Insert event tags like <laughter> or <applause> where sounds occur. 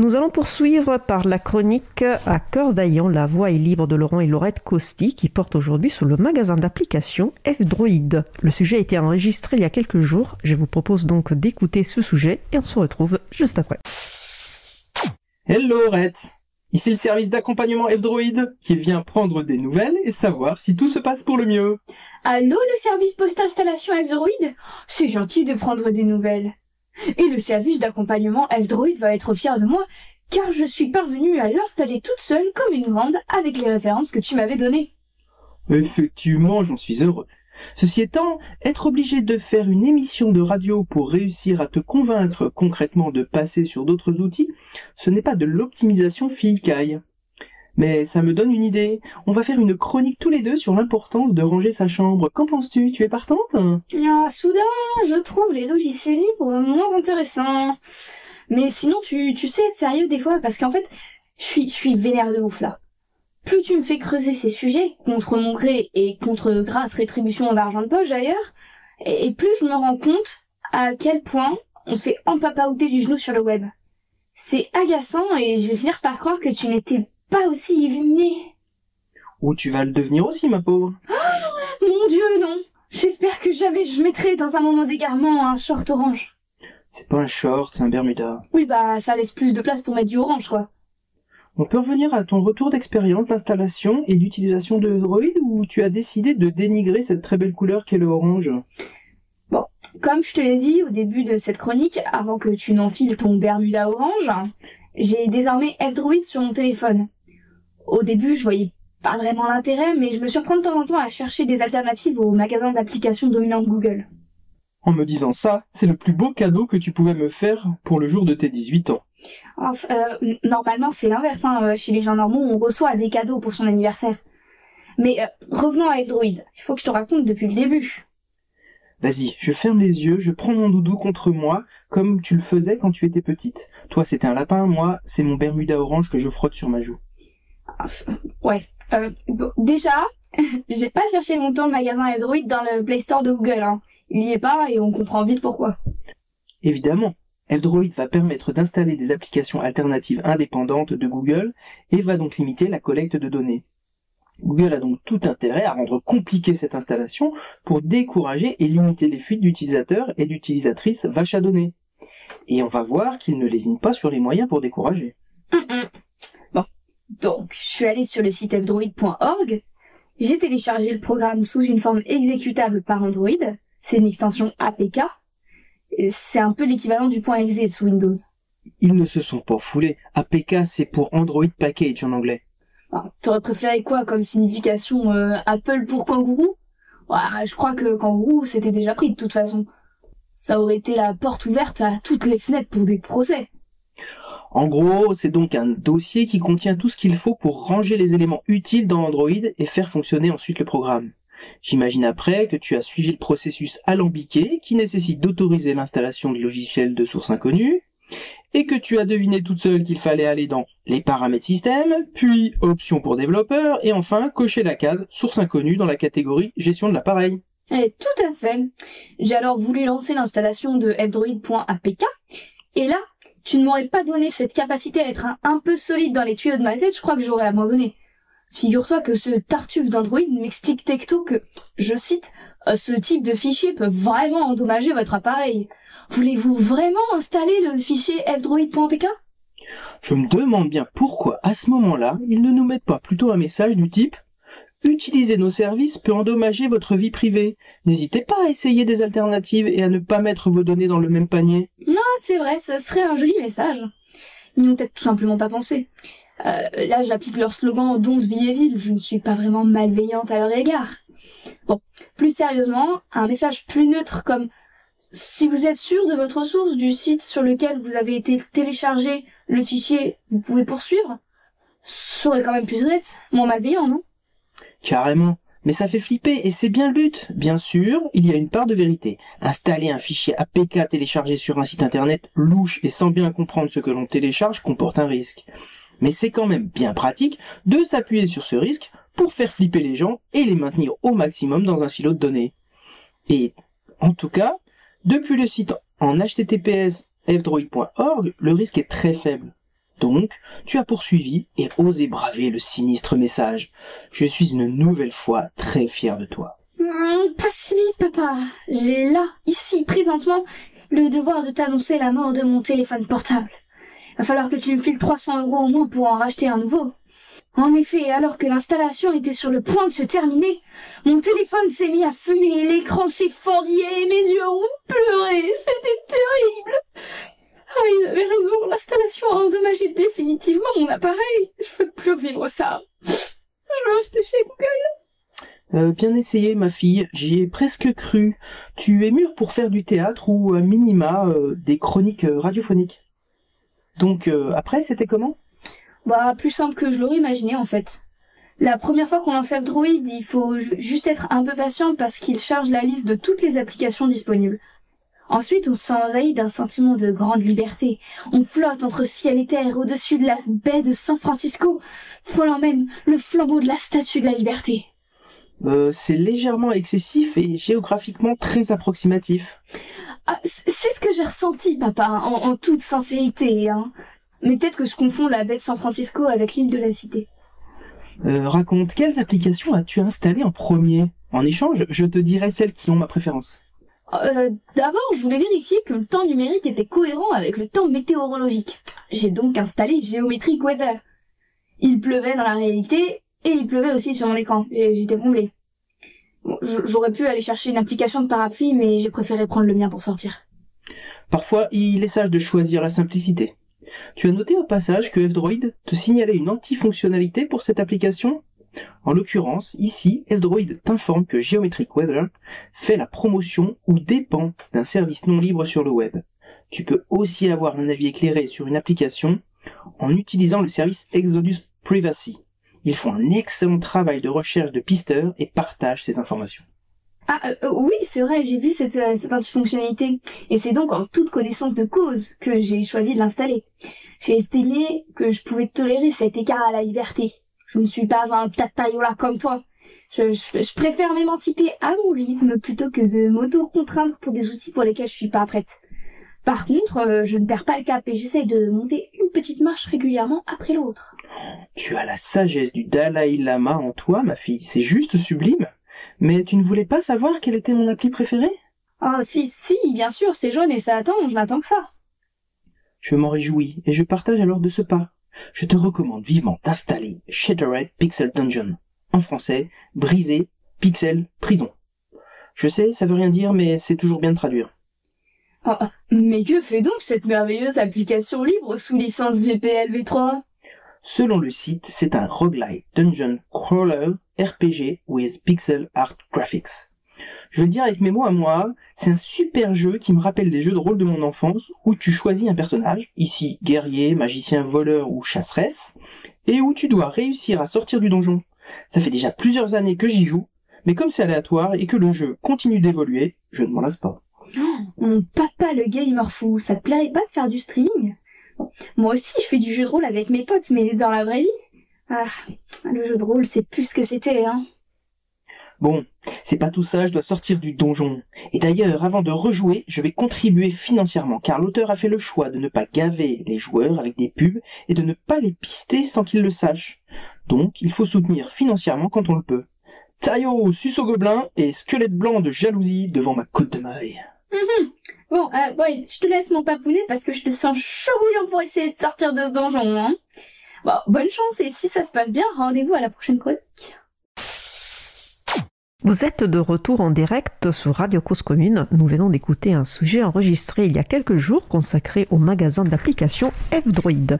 Nous allons poursuivre par la chronique à cœur la voix est libre de Laurent et Laurette Costi qui porte aujourd'hui sur le magasin d'applications F-Droid. Le sujet a été enregistré il y a quelques jours. Je vous propose donc d'écouter ce sujet et on se retrouve juste après. Hello Laurette Ici le service d'accompagnement F-Droid qui vient prendre des nouvelles et savoir si tout se passe pour le mieux. Allô le service post-installation F-Droid? C'est gentil de prendre des nouvelles. Et le service d'accompagnement F-Droid va être fier de moi, car je suis parvenue à l'installer toute seule comme une grande avec les références que tu m'avais données. Effectivement, j'en suis heureux. Ceci étant, être obligé de faire une émission de radio pour réussir à te convaincre concrètement de passer sur d'autres outils, ce n'est pas de l'optimisation. Mais ça me donne une idée. On va faire une chronique tous les deux sur l'importance de ranger sa chambre. Qu'en penses-tu? Tu es partante? Ah, soudain, je trouve les logiciels libres moins intéressants. Mais sinon, tu, sais être sérieux des fois, parce qu'en fait, je suis, vénère de ouf là. Plus tu me fais creuser ces sujets, contre mon gré et contre grasse rétribution d'argent de poche d'ailleurs, et, et plus je me rends compte à quel point on se fait empapaouter du genou sur le web. C'est agaçant et je vais finir par croire que tu n'étais pas aussi illuminé. Ou tu vas le devenir aussi, ma pauvre. Mon dieu, non. J'espère que jamais je mettrai dans un moment d'égarement un short orange. C'est pas un short, c'est un Bermuda. Oui, bah, ça laisse plus de place pour mettre du orange, quoi. On peut revenir à ton retour d'expérience d'installation et d'utilisation de Droid ou tu as décidé de dénigrer cette très belle couleur qu'est le orange? Bon, comme je te l'ai dit au début de cette chronique, avant que tu n'enfiles ton Bermuda orange, j'ai désormais F-Droid sur mon téléphone. Au début, je voyais pas vraiment l'intérêt, mais je me surprends de temps en temps à chercher des alternatives aux magasins d'applications dominants de Google. En me disant ça, c'est le plus beau cadeau que tu pouvais me faire pour le jour de tes 18 ans. Enfin, euh, normalement, c'est l'inverse. Hein. Euh, Chez les gens normaux, on reçoit des cadeaux pour son anniversaire. Mais euh, revenons à F-Droid. Il faut que je te raconte depuis le début. Vas-y, je ferme les yeux, je prends mon doudou contre moi, comme tu le faisais quand tu étais petite. Toi, c'était un lapin, moi, c'est mon Bermuda orange que je frotte sur ma joue. Ouais. Euh, bon, déjà, <laughs> j'ai pas cherché longtemps le magasin F-Droid dans le Play Store de Google. Hein. Il y est pas et on comprend vite pourquoi. Évidemment, F-Droid va permettre d'installer des applications alternatives indépendantes de Google et va donc limiter la collecte de données. Google a donc tout intérêt à rendre compliquée cette installation pour décourager et limiter les fuites d'utilisateurs et d'utilisatrices vaches à données. Et on va voir qu'il ne lésine pas sur les moyens pour décourager. Donc je suis allée sur le site fdroid.org, j'ai téléchargé le programme sous une forme exécutable par Android, c'est une extension APK, et c'est un peu l'équivalent du point .exe sous Windows. Ils ne se sont pas foulés. APK c'est pour Android Package en anglais. Ah, T'aurais préféré quoi comme signification euh, Apple pour kangourou? Ouais, Je crois que kangourou c'était déjà pris de toute façon. Ça aurait été la porte ouverte à toutes les fenêtres pour des procès. En gros, c'est donc un dossier qui contient tout ce qu'il faut pour ranger les éléments utiles dans Android et faire fonctionner ensuite le programme. J'imagine après que tu as suivi le processus alambiqué qui nécessite d'autoriser l'installation de logiciels de source inconnue, et que tu as deviné toute seule qu'il fallait aller dans les paramètres système, puis options pour développeurs, et enfin cocher la case source inconnue dans la catégorie gestion de l'appareil. Eh, tout à fait. J'ai alors voulu lancer l'installation de fdroid.apk, et là, tu ne m'aurais pas donné cette capacité à être un, peu solide dans les tuyaux de ma tête, je crois que j'aurais abandonné. Figure-toi que ce tartuffe d'Android m'explique texto que, je cite, euh, ce type de fichier peut vraiment endommager votre appareil. Voulez-vous vraiment installer le fichier fdroid.pk Je me demande bien pourquoi à ce moment-là, ils ne nous mettent pas plutôt un message du type Utiliser nos services peut endommager votre vie privée. N'hésitez pas à essayer des alternatives et à ne pas mettre vos données dans le même panier. Non, c'est vrai, ce serait un joli message. Ils n'ont peut-être tout simplement pas pensé. Euh, là, j'applique leur slogan don de vie et ville. Je ne suis pas vraiment malveillante à leur égard. Bon, plus sérieusement, un message plus neutre comme si vous êtes sûr de votre source du site sur lequel vous avez été téléchargé le fichier, vous pouvez poursuivre. Serait quand même plus honnête, moins malveillant, non? Carrément. Mais ça fait flipper et c'est bien le but. Bien sûr, il y a une part de vérité. Installer un fichier APK téléchargé sur un site internet louche et sans bien comprendre ce que l'on télécharge comporte un risque. Mais c'est quand même bien pratique de s'appuyer sur ce risque pour faire flipper les gens et les maintenir au maximum dans un silo de données. Et en tout cas, depuis le site en https fdroid.org, le risque est très faible. Donc, tu as poursuivi et osé braver le sinistre message. Je suis une nouvelle fois très fier de toi. Hum, pas si vite, papa. J'ai là, ici, présentement, le devoir de t'annoncer la mort de mon téléphone portable. Va falloir que tu me files 300 euros au moins pour en racheter un nouveau. En effet, alors que l'installation était sur le point de se terminer, mon téléphone s'est mis à fumer, l'écran s'est fendu et mes yeux ont pleuré. C'était terrible. Ah, ils avaient raison, l'installation a endommagé définitivement mon appareil. Je veux plus vivre ça. Je veux rester chez Google. Euh, bien essayé, ma fille, j'y ai presque cru. Tu es mûre pour faire du théâtre ou, à minima, euh, des chroniques euh, radiophoniques. Donc, euh, après, c'était comment? Bah, plus simple que je l'aurais imaginé, en fait. La première fois qu'on lance F-Droid, il faut juste être un peu patient parce qu'il charge la liste de toutes les applications disponibles. Ensuite, on s'envahit d'un sentiment de grande liberté. On flotte entre ciel et terre au-dessus de la baie de San Francisco, frôlant même le flambeau de la statue de la liberté. Euh, C'est légèrement excessif et géographiquement très approximatif. Ah, c'est ce que j'ai ressenti, papa, en, en toute sincérité, hein. Mais peut-être que je confonds la baie de San Francisco avec l'île de la Cité. Euh, raconte, quelles applications as-tu installées en premier? En échange, je te dirai celles qui ont ma préférence. Euh, D'abord, je voulais vérifier que le temps numérique était cohérent avec le temps météorologique. J'ai donc installé Geometric Weather. Il pleuvait dans la réalité et il pleuvait aussi sur mon écran. J'étais comblée. Bon, J'aurais pu aller chercher une application de parapluie, mais j'ai préféré prendre le mien pour sortir. Parfois, il est sage de choisir la simplicité. Tu as noté au passage que F-Droid te signalait une anti-fonctionnalité pour cette application? En l'occurrence, ici, F-Droid t'informe que Geometric Weather fait la promotion ou dépend d'un service non libre sur le web. Tu peux aussi avoir un avis éclairé sur une application en utilisant le service Exodus Privacy. Ils font un excellent travail de recherche de pisteurs et partagent ces informations. Ah euh, euh, oui, c'est vrai, j'ai vu cette, euh, cette antifonctionnalité. Et c'est donc en toute connaissance de cause que j'ai choisi de l'installer. J'ai estimé que je pouvais tolérer cet écart à la liberté. Je ne suis pas un tatayola comme toi. Je, je, je préfère m'émanciper à mon rythme plutôt que de m'auto-contraindre pour des outils pour lesquels je suis pas prête. Par contre, euh, je ne perds pas le cap et j'essaye de monter une petite marche régulièrement après l'autre. Tu as la sagesse du Dalai Lama en toi, ma fille, c'est juste sublime. Mais tu ne voulais pas savoir quelle était mon appli préférée Oh si, si, bien sûr, c'est jaune et ça attend, je n'attends que ça. Je m'en réjouis et je partage alors de ce pas. Je te recommande vivement d'installer Shattered Pixel Dungeon. En français, briser, pixel, prison. Je sais, ça veut rien dire, mais c'est toujours bien de traduire. Oh, mais que fait donc cette merveilleuse application libre sous licence GPLv3 Selon le site, c'est un roguelite dungeon crawler RPG with pixel art graphics. Je vais le dire avec mes mots à moi, c'est un super jeu qui me rappelle des jeux de rôle de mon enfance où tu choisis un personnage, ici guerrier, magicien, voleur ou chasseresse, et où tu dois réussir à sortir du donjon. Ça fait déjà plusieurs années que j'y joue, mais comme c'est aléatoire et que le jeu continue d'évoluer, je ne m'en lasse pas. Mon papa le gamer fou, ça te plairait pas de faire du streaming? Moi aussi je fais du jeu de rôle avec mes potes, mais dans la vraie vie? Ah, le jeu de rôle c'est plus ce que c'était, hein. Bon, c'est pas tout ça, je dois sortir du donjon. Et d'ailleurs, avant de rejouer, je vais contribuer financièrement, car l'auteur a fait le choix de ne pas gaver les joueurs avec des pubs et de ne pas les pister sans qu'ils le sachent. Donc, il faut soutenir financièrement quand on le peut. Taillot, suce au gobelin et squelette blanc de jalousie devant ma côte de maille. Bon, euh, ouais, je te laisse mon papounet parce que je te sens chaud pour essayer de sortir de ce donjon, hein. Bon, bonne chance et si ça se passe bien, rendez-vous à la prochaine chronique. Vous êtes de retour en direct sur Radio Cause Commune. Nous venons d'écouter un sujet enregistré il y a quelques jours consacré au magasin d'applications F-Droid.